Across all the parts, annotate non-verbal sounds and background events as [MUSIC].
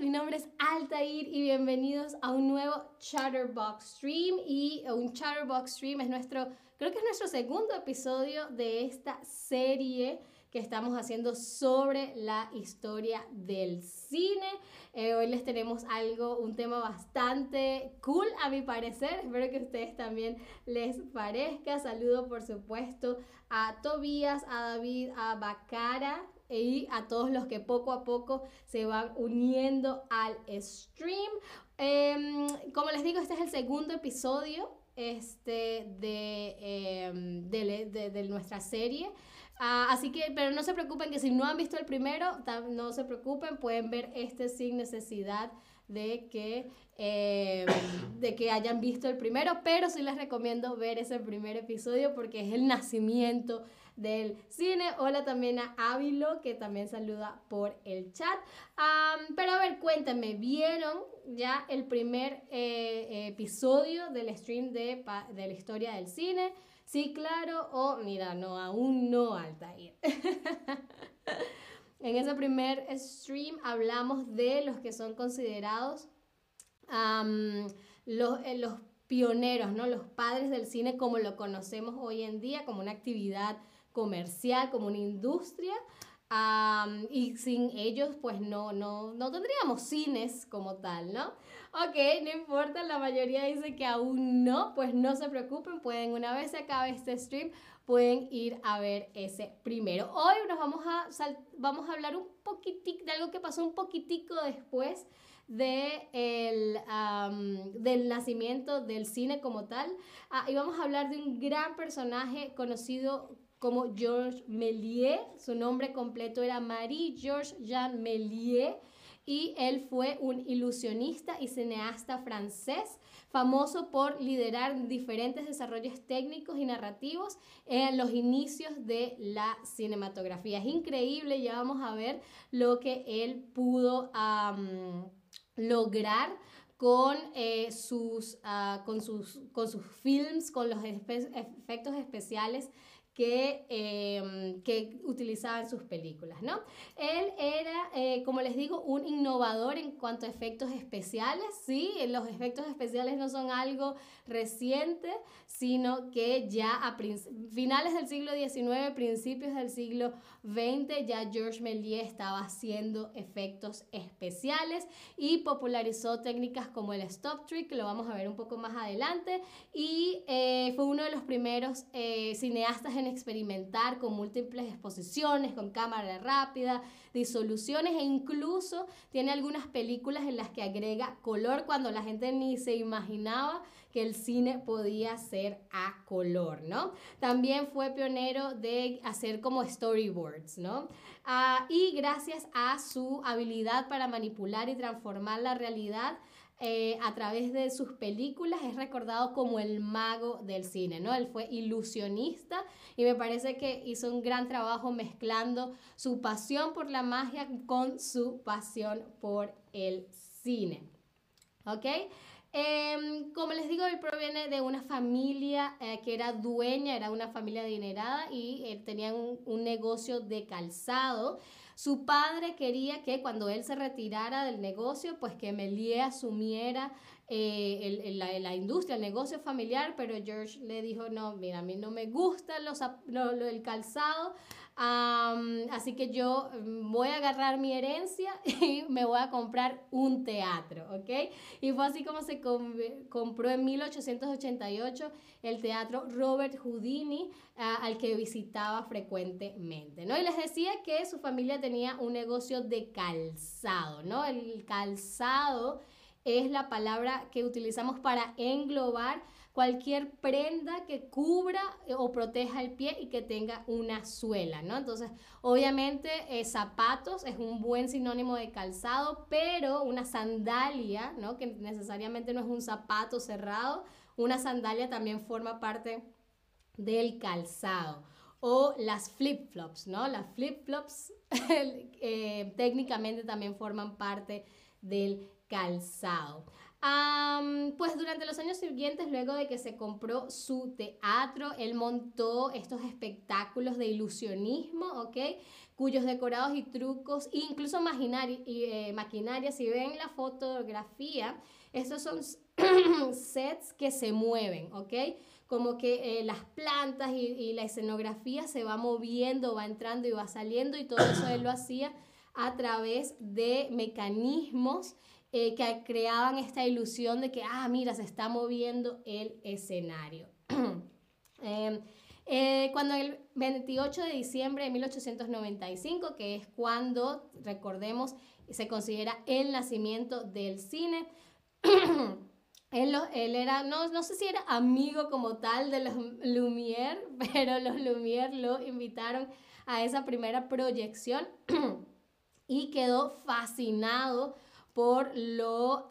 mi nombre es Altair y bienvenidos a un nuevo Chatterbox Stream y un Chatterbox Stream es nuestro, creo que es nuestro segundo episodio de esta serie que estamos haciendo sobre la historia del cine. Eh, hoy les tenemos algo, un tema bastante cool a mi parecer. Espero que a ustedes también les parezca. Saludo por supuesto a Tobías, a David, a Bacara y a todos los que poco a poco se van uniendo al stream. Em, como les digo, este es el segundo episodio este, de, em, de, nuestra serie. Ah, así que, pero no se preocupen que si no han visto el primero, no se preocupen, pueden ver este sin necesidad de que, em, [COUGHS] de que hayan visto el primero, pero sí les recomiendo ver ese primer episodio porque es el nacimiento del cine. Hola también a Ávilo, que también saluda por el chat. pero a ver, cuéntame, ¿vieron ya el primer eh, episodio del stream de, de la historia del cine? Sí, claro, o mira, no, aún no, Altair. [LAUGHS] en ese primer stream hablamos de los que son considerados los, eh, los pioneros, ¿no? Los padres del cine como lo conocemos hoy en día, como una actividad comercial, como una industria. y sin ellos, pues no, no, no tendríamos cines como tal, ¿no? Ok, no importa, la mayoría dice que aún no, pues no se preocupen, pueden, una vez se acabe este stream, pueden ir a ver ese primero. Hoy nos vamos a, vamos a hablar un poquitico de algo que pasó un poquitico después de el, del nacimiento del cine como tal. Ah, y vamos a hablar de un gran personaje conocido como Georges Méliès. Su nombre completo era Marie-Georges Jean Méliès y él fue un ilusionista y cineasta francés, famoso por liderar diferentes desarrollos técnicos y narrativos en los inicios de la cinematografía. Es increíble, ya vamos a ver lo que él pudo lograr con, eh, sus, ah, con, sus, con sus films, con los efectos especiales que, eh, que utilizaba en sus películas, ¿no? Él era, eh, como les digo, un innovador en cuanto a efectos especiales, ¿sí? Los efectos especiales no son algo reciente, sino que ya a finales del siglo XIX, principios del siglo XX, ya Georges Méliès estaba haciendo efectos especiales y popularizó técnicas como el stop trick, que lo vamos a ver un poco más adelante, y eh, fue uno de los primeros cineastas en experimentar con múltiples exposiciones, con cámara rápida, disoluciones e incluso tiene algunas películas en las que agrega color cuando la gente ni se imaginaba que el cine podía ser a color, ¿no? También fue pionero de hacer como storyboards, ¿no? Ah, y gracias a su habilidad para manipular y transformar la realidad, eh, a través de sus películas es recordado como el mago del cine, ¿no? Él fue ilusionista y me parece que hizo un gran trabajo mezclando su pasión por la magia con su pasión por el cine. ¿Ok? Em, como les digo, él proviene de una familia eh, que era dueña, era una familia adinerada y eh, tenían un negocio de calzado. Su padre quería que cuando él se retirara del negocio, pues que Melie asumiera eh, la, industria, el negocio familiar, pero George le dijo, no, mira, a mí no me gusta los, el calzado, así que yo mm, voy a agarrar mi herencia [LAUGHS] y me voy a comprar un teatro, ¿ok? Y fue así como se compró en 1888 el teatro Robert Houdini, al que visitaba frecuentemente, ¿no? Y les decía que su familia tenía un negocio de calzado, ¿no? El calzado es la palabra que utilizamos para englobar cualquier prenda que cubra eh, o proteja el pie y que tenga una suela, ¿no? Entonces, obviamente, eh, zapatos es un buen sinónimo de calzado, pero una sandalia, ¿no? Que necesariamente no es un zapato cerrado, una sandalia también forma parte del calzado. O las flip-flops, ¿no? Las flip-flops [LAUGHS] eh, técnicamente también forman parte del calzado. Pues durante los años siguientes, luego de que se compró su teatro, él montó estos espectáculos de ilusionismo, ¿ok? Cuyos decorados y trucos, incluso y, eh, maquinaria, si ven la fotografía, estos son [CLEARS THROAT] sets que se mueven, ¿ok? Como que eh, las plantas y, y la escenografía se va moviendo, va entrando y va saliendo y todo eso él lo hacía a través de mecanismos eh, que creaban esta ilusión de que, ah, mira, se está moviendo el escenario. [CLEARS THROAT] Em, eh, cuando el 28 de diciembre de 1895, que es cuando, recordemos, se considera el nacimiento del cine, [CLEARS THROAT] él, él, era, no, no sé si era amigo como tal de los Lumière, [LAUGHS] pero los Lumière lo invitaron a esa primera proyección [CLEARS THROAT] y quedó fascinado por lo,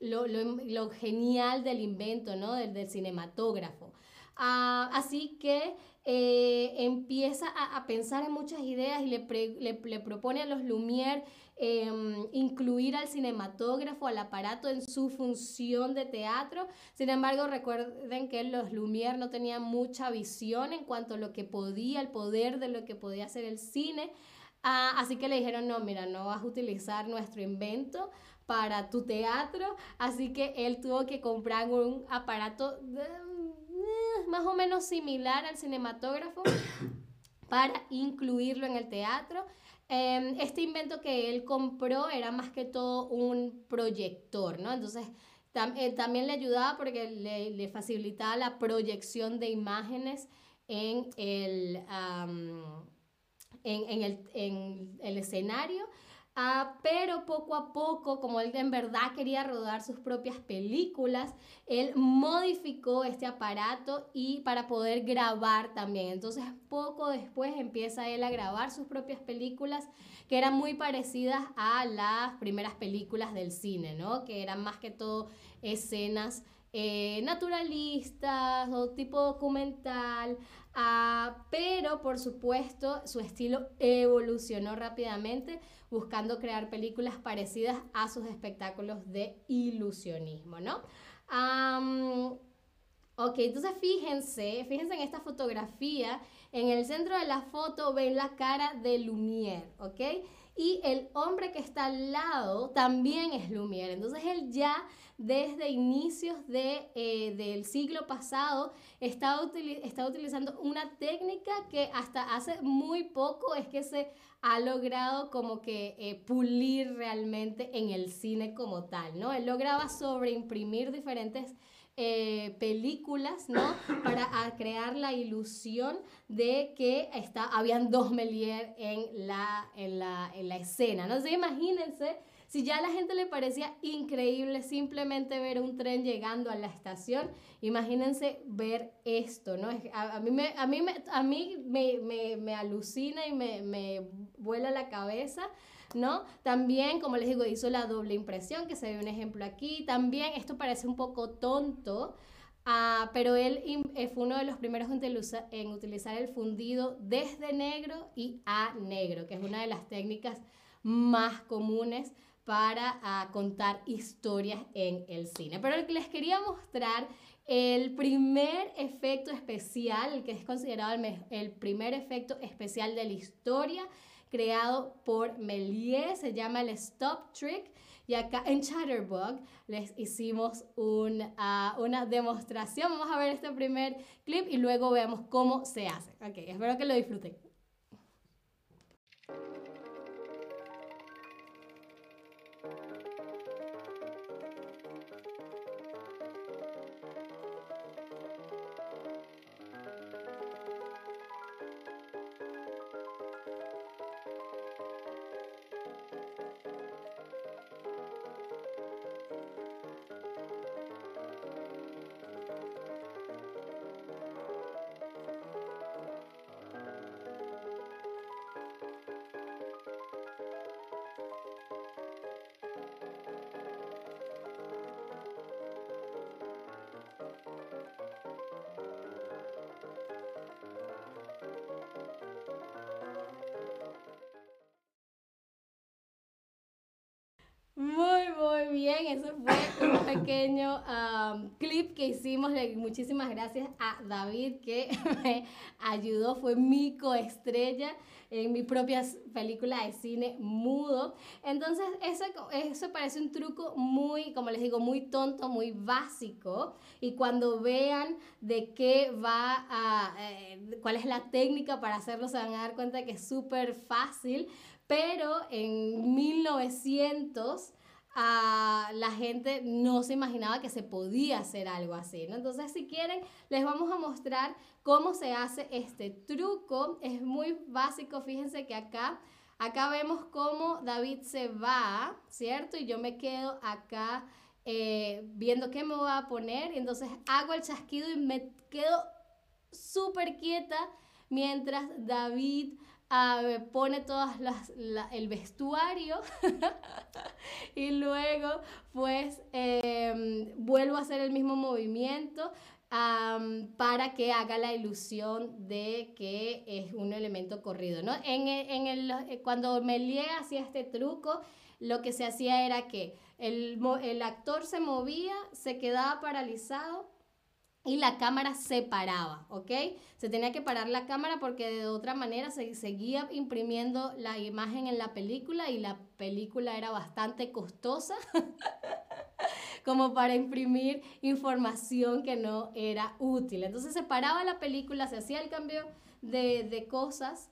lo, lo, genial del invento, ¿no? Del, del cinematógrafo. Ah, así que eh, empieza a, a, pensar en muchas ideas y le, le, le propone a los Lumière em, incluir al cinematógrafo, al aparato en su función de teatro. Sin embargo, recuerden que los Lumière no tenían mucha visión en cuanto a lo que podía, el poder de lo que podía hacer el cine. Ah, así que le dijeron, no, mira, no vas a utilizar nuestro invento para tu teatro, así que él tuvo que comprar un aparato eh, más o menos similar al cinematógrafo [COUGHS] para incluirlo en el teatro. Em, este invento que él compró era más que todo un proyector, ¿no? Entonces, eh, también le ayudaba porque le, le, facilitaba la proyección de imágenes en el en, el, en el escenario. Ah, pero poco a poco, como él en verdad quería rodar sus propias películas, él modificó este aparato y para poder grabar también. Entonces, poco después empieza él a grabar sus propias películas que eran muy parecidas a las primeras películas del cine, ¿no? Que eran más que todo escenas eh, naturalistas o tipo documental, ah, pero por supuesto su estilo evolucionó rápidamente buscando crear películas parecidas a sus espectáculos de ilusionismo, ¿no? ok, entonces fíjense, fíjense en esta fotografía, en el centro de la foto ven la cara de Lumière, ¿ok? Y el hombre que está al lado también es Lumière, entonces él ya desde inicios de, eh, del siglo pasado está, utilizando una técnica que hasta hace muy poco es que se ha logrado como que eh, pulir realmente en el cine como tal, ¿no? Él lograba sobreimprimir diferentes eh, películas, ¿no? [LAUGHS] Para crear la ilusión de que está, habían dos Melier en la, en la, en la escena, ¿no? Entonces imagínense si ya a la gente le parecía increíble simplemente ver un tren llegando a la estación, imagínense ver esto, ¿no? A, a mí, me, a mí, me, a mí me, me, me alucina y me, me vuela la cabeza. También, como les digo, hizo la doble impresión, que se ve un ejemplo aquí. También, esto parece un poco tonto, uh, pero él eh, fue uno de los primeros en, utilizar el fundido desde negro y a negro, que es una de las técnicas más comunes para uh, contar historias en el cine. Pero les quería mostrar el primer efecto especial, el que es considerado el, primer efecto especial de la historia, creado por Méliès, se llama el Stop Trick. Y acá en Chatterbug les hicimos un, uh, una demostración. Vamos a ver este primer clip y luego veamos cómo se hace. Ok, espero que lo disfruten. Ese fue un [LAUGHS] pequeño clip que hicimos. Muchísimas gracias a David que [LAUGHS] me ayudó, fue mi coestrella en mi propia película de cine mudo. Entonces, eso, eso parece un truco muy, como les digo, muy tonto, muy básico. Y cuando vean de qué va a, eh, cuál es la técnica para hacerlo, se van a dar cuenta que es súper fácil. Pero en 1900 la gente no se imaginaba que se podía hacer algo así, ¿no? Entonces, si quieren, les vamos a mostrar cómo se hace este truco. Es muy básico, fíjense que acá, acá vemos cómo David se va, ¿cierto? Y yo me quedo acá eh, viendo qué me voy a poner. Y entonces hago el chasquido y me quedo súper quieta mientras David pone todas las, el vestuario [LAUGHS] y luego pues em, vuelvo a hacer el mismo movimiento para que haga la ilusión de que es un elemento corrido, ¿no? En, en el, eh, cuando Melie hacía este truco, lo que se hacía era que el, el actor se movía, se quedaba paralizado y la cámara se paraba, ¿ok? Se tenía que parar la cámara porque de otra manera se seguía imprimiendo la imagen en la película y la película era bastante costosa [LAUGHS] como para imprimir información que no era útil. Entonces se paraba la película, se hacía el cambio de, cosas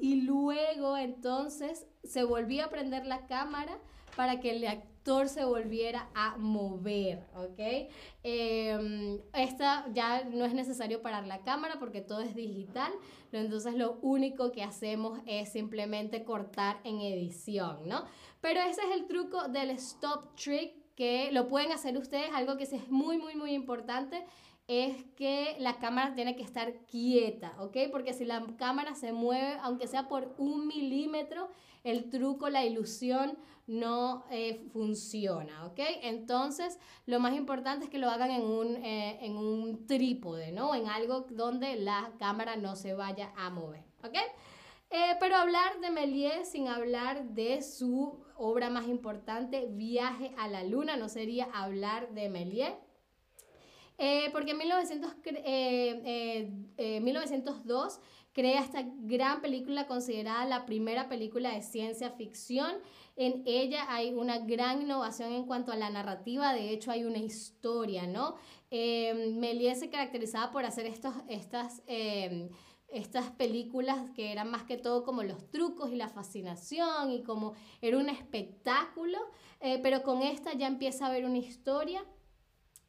y luego entonces se volvía a prender la cámara para que el se volviera a mover, ¿ok? Em, esta ya no es necesario parar la cámara porque todo es digital, entonces lo único que hacemos es simplemente cortar en edición, ¿no? Pero ese es el truco del stop trick que lo pueden hacer ustedes, algo que es muy, muy, muy importante es que la cámara tiene que estar quieta, ¿ok? Porque si la cámara se mueve, aunque sea por un milímetro, el truco, la ilusión no eh, funciona, ¿ok? Entonces, lo más importante es que lo hagan en un, eh, en un trípode, ¿no? En algo donde la cámara no se vaya a mover, ¿ok? Eh, pero hablar de Méliès sin hablar de su obra más importante, Viaje a la Luna, no sería hablar de Méliès. porque en 1900, 1902 crea esta gran película considerada la primera película de ciencia ficción. En ella hay una gran innovación en cuanto a la narrativa, de hecho hay una historia, ¿no? Eh, Méliès se caracterizaba por hacer estos, estas... Em, estas películas que eran más que todo como los trucos y la fascinación y como era un espectáculo, eh, pero con esta ya empieza a haber una historia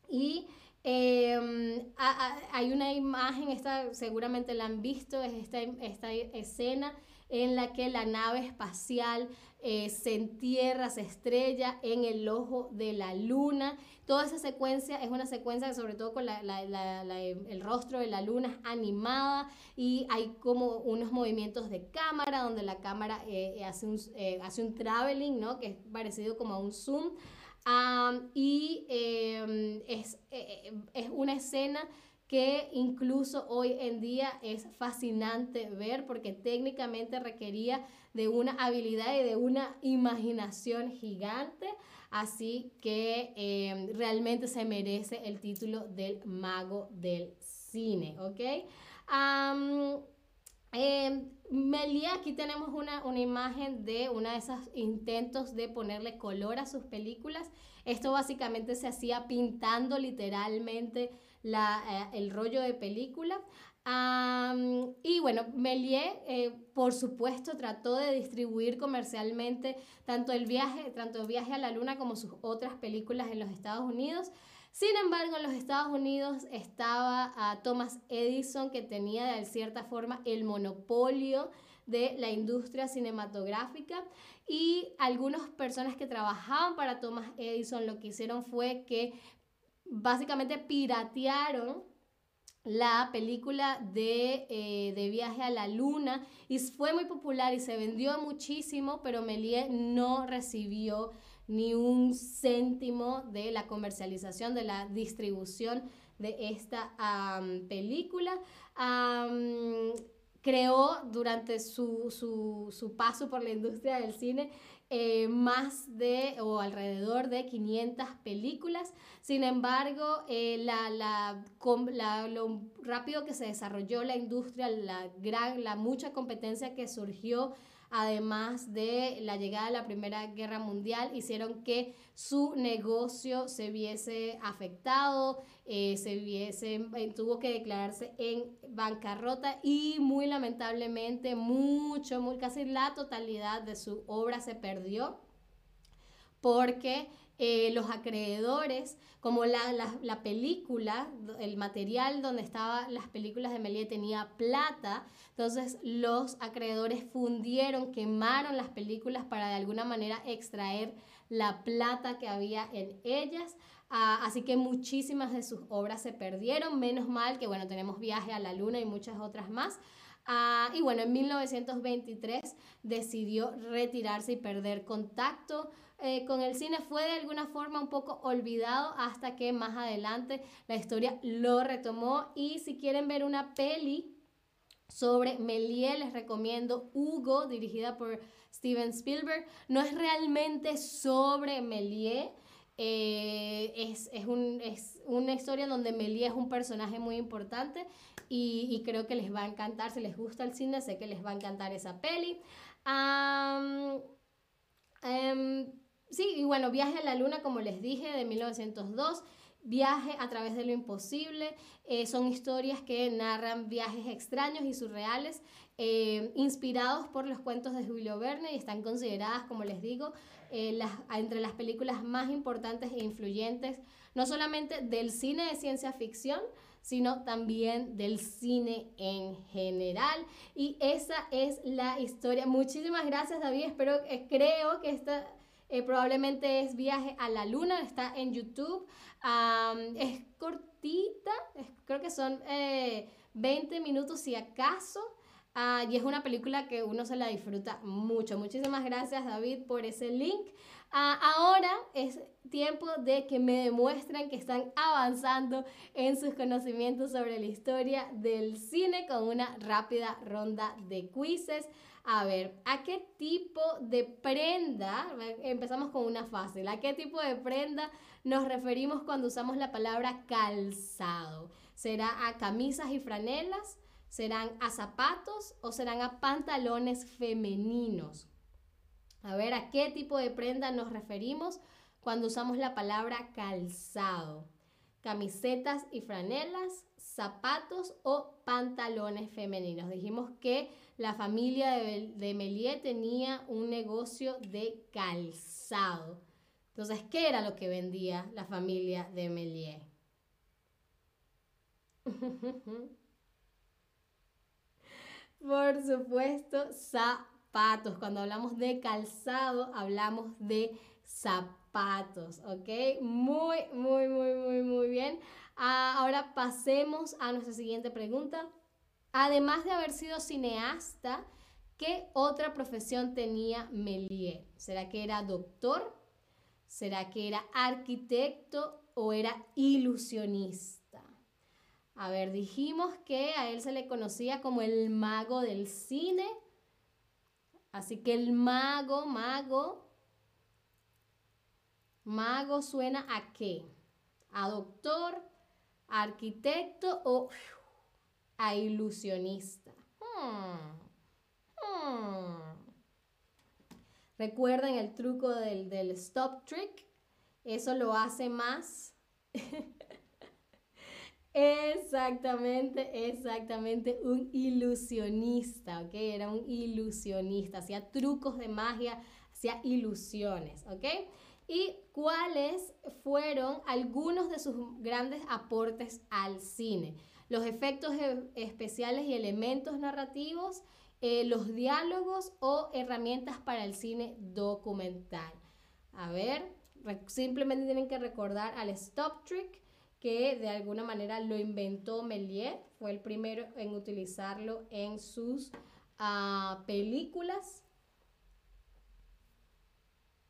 y Em, hay una imagen, esta seguramente la han visto, es esta, esta escena en la que la nave espacial eh, se entierra, se estrella en el ojo de la luna. Toda esa secuencia es una secuencia sobre todo con la, la, la, el rostro de la luna animada y hay como unos movimientos de cámara donde la cámara eh, hace, un, eh, hace un traveling, ¿no? que es parecido como a un zoom y em, es, eh, es una escena que incluso hoy en día es fascinante ver porque técnicamente requería de una habilidad y de una imaginación gigante, así que em, realmente se merece el título del mago del cine, ¿ok? Eh, aquí tenemos una, imagen de uno de esos intentos de ponerle color a sus películas. Esto básicamente se hacía pintando literalmente la, eh, el rollo de película. y bueno, Méliès, eh, por supuesto, trató de distribuir comercialmente tanto el viaje, tanto el viaje a la luna como sus otras películas en los Estados Unidos. Sin embargo, en los Estados Unidos estaba Thomas Edison, que tenía de cierta forma el monopolio de la industria cinematográfica. Y algunas personas que trabajaban para Thomas Edison lo que hicieron fue que básicamente piratearon la película de, eh, de, Viaje a la Luna. Y fue muy popular y se vendió muchísimo, pero Méliès no recibió ni un céntimo de la comercialización, de la distribución de esta película creó durante su, su, su, paso por la industria del cine eh, más de o alrededor de 500 películas. Sin embargo, eh, la, la, lo rápido que se desarrolló la industria, la, gran, la mucha competencia que surgió además de la llegada de la Primera Guerra Mundial, hicieron que su negocio se viese afectado, eh, se viese, eh, tuvo que declararse en bancarrota y muy lamentablemente mucho, muy, casi la totalidad de su obra se perdió porque eh, los acreedores, como la, la, la, película, el material donde estaban las películas de Méliès tenía plata, entonces los acreedores fundieron, quemaron las películas para de alguna manera extraer la plata que había en ellas. Ah, así que muchísimas de sus obras se perdieron, menos mal que bueno, tenemos Viaje a la Luna y muchas otras más. Ah, y bueno, en 1923 decidió retirarse y perder contacto eh, con el cine fue de alguna forma un poco olvidado hasta que más adelante la historia lo retomó. Y si quieren ver una peli sobre Méliès les recomiendo Hugo dirigida por Steven Spielberg. No es realmente sobre Méliès eh, es, es, un, es, una historia donde Méliès es un personaje muy importante y, y, creo que les va a encantar. Si les gusta el cine sé que les va a encantar esa peli. Um, Sí, y bueno, Viaje a la Luna, como les dije, de 1902. Viaje a través de lo imposible. Eh, son historias que narran viajes extraños y surreales, eh, inspirados por los cuentos de Julio Verne y están consideradas, como les digo, eh, entre las películas más importantes e influyentes, no solamente del cine de ciencia ficción, sino también del cine en general. Y esa es la historia. Muchísimas gracias, David. Espero, creo que esta eh, probablemente es Viaje a la Luna, está en YouTube. es cortita, creo que son 20 eh, minutos si acaso. Ah, y es una película que uno se la disfruta mucho. Muchísimas gracias David por ese link. Ah, ahora es tiempo de que me demuestren que están avanzando en sus conocimientos sobre la historia del cine con una rápida ronda de quizzes. A ver, ¿a qué tipo de prenda? Empezamos con una fácil. ¿A qué tipo de prenda nos referimos cuando usamos la palabra calzado? ¿Será a camisas y franelas? ¿Serán a zapatos o serán a pantalones femeninos? A ver, ¿a qué tipo de prenda nos referimos cuando usamos la palabra calzado? ¿Camisetas y franelas? ¿Zapatos o pantalones femeninos? Dijimos que la familia de, de tenía un negocio de calzado. Entonces, ¿qué era lo que vendía la familia de Méliès? [LAUGHS] Por supuesto, zapatos. Cuando hablamos de calzado, hablamos de zapatos, ¿ok? Muy, muy, muy, muy, muy bien. Ah, ahora pasemos a nuestra siguiente pregunta. Además de haber sido cineasta, ¿qué otra profesión tenía Méliès? ¿Será que era doctor? ¿Será que era arquitecto o era ilusionista? A ver, dijimos que a él se le conocía como el mago del cine. Así que el mago, mago, mago suena a qué? A doctor, arquitecto o a ilusionista. Hmm. Hmm. Recuerden el truco del, del stop trick. Eso lo hace más. [LAUGHS] exactamente, exactamente. Un ilusionista, ¿ok? Era un ilusionista. Hacía trucos de magia, hacía ilusiones, ¿ok? y cuáles fueron algunos de sus grandes aportes al cine los efectos e, especiales y elementos narrativos, eh, los diálogos o herramientas para el cine documental. A ver, simplemente tienen que recordar al stop trick que de alguna manera lo inventó Méliès, fue el primero en utilizarlo en sus uh, películas.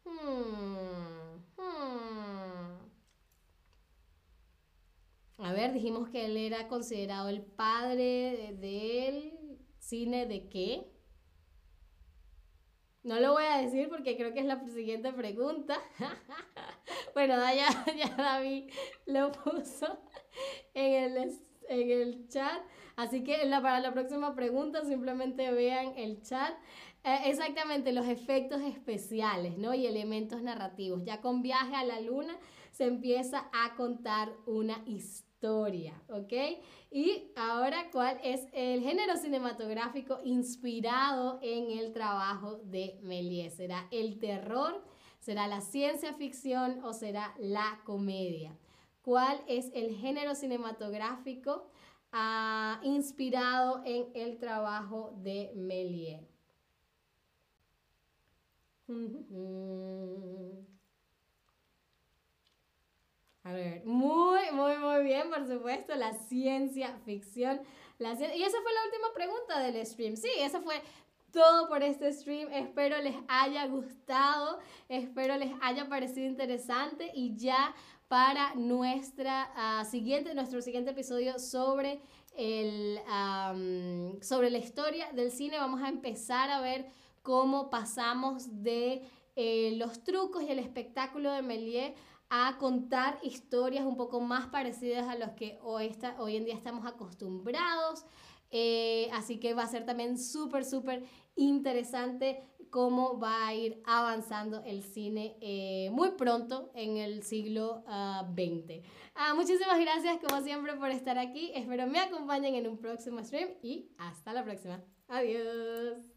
Hmm, hmm. A ver, dijimos que él era considerado el padre del ¿Cine de qué? No lo voy a decir porque creo que es la siguiente pregunta. [LAUGHS] bueno, ya, [LAUGHS] ya David lo puso en el, en el chat. Así que la, para la próxima pregunta simplemente vean el chat. Eh, exactamente, los efectos especiales ¿no? y elementos narrativos. Ya con Viaje a la Luna se empieza a contar una historia, ¿ok? Y ahora, ¿cuál es el género cinematográfico inspirado en el trabajo de Méliès? ¿Será el terror? ¿Será la ciencia ficción o será la comedia? ¿Cuál es el género cinematográfico ah, inspirado en el trabajo de Méliès? A ver, muy, muy, muy bien, por supuesto, la ciencia ficción. Y esa fue la última pregunta del stream. Sí, esa fue todo por este stream. Espero les haya gustado, espero les haya parecido interesante y ya para nuestra uh, siguiente, nuestro siguiente episodio sobre, el, sobre la historia del cine vamos a empezar a ver cómo pasamos de eh, los trucos y el espectáculo de Méliès a contar historias un poco más parecidas a los que hoy, está, hoy en día estamos acostumbrados. Eh, así que va a ser también súper, súper interesante cómo va a ir avanzando el cine eh, muy pronto en el siglo XX. Ah, muchísimas gracias como siempre por estar aquí. Espero me acompañen en un próximo stream y hasta la próxima. Adiós.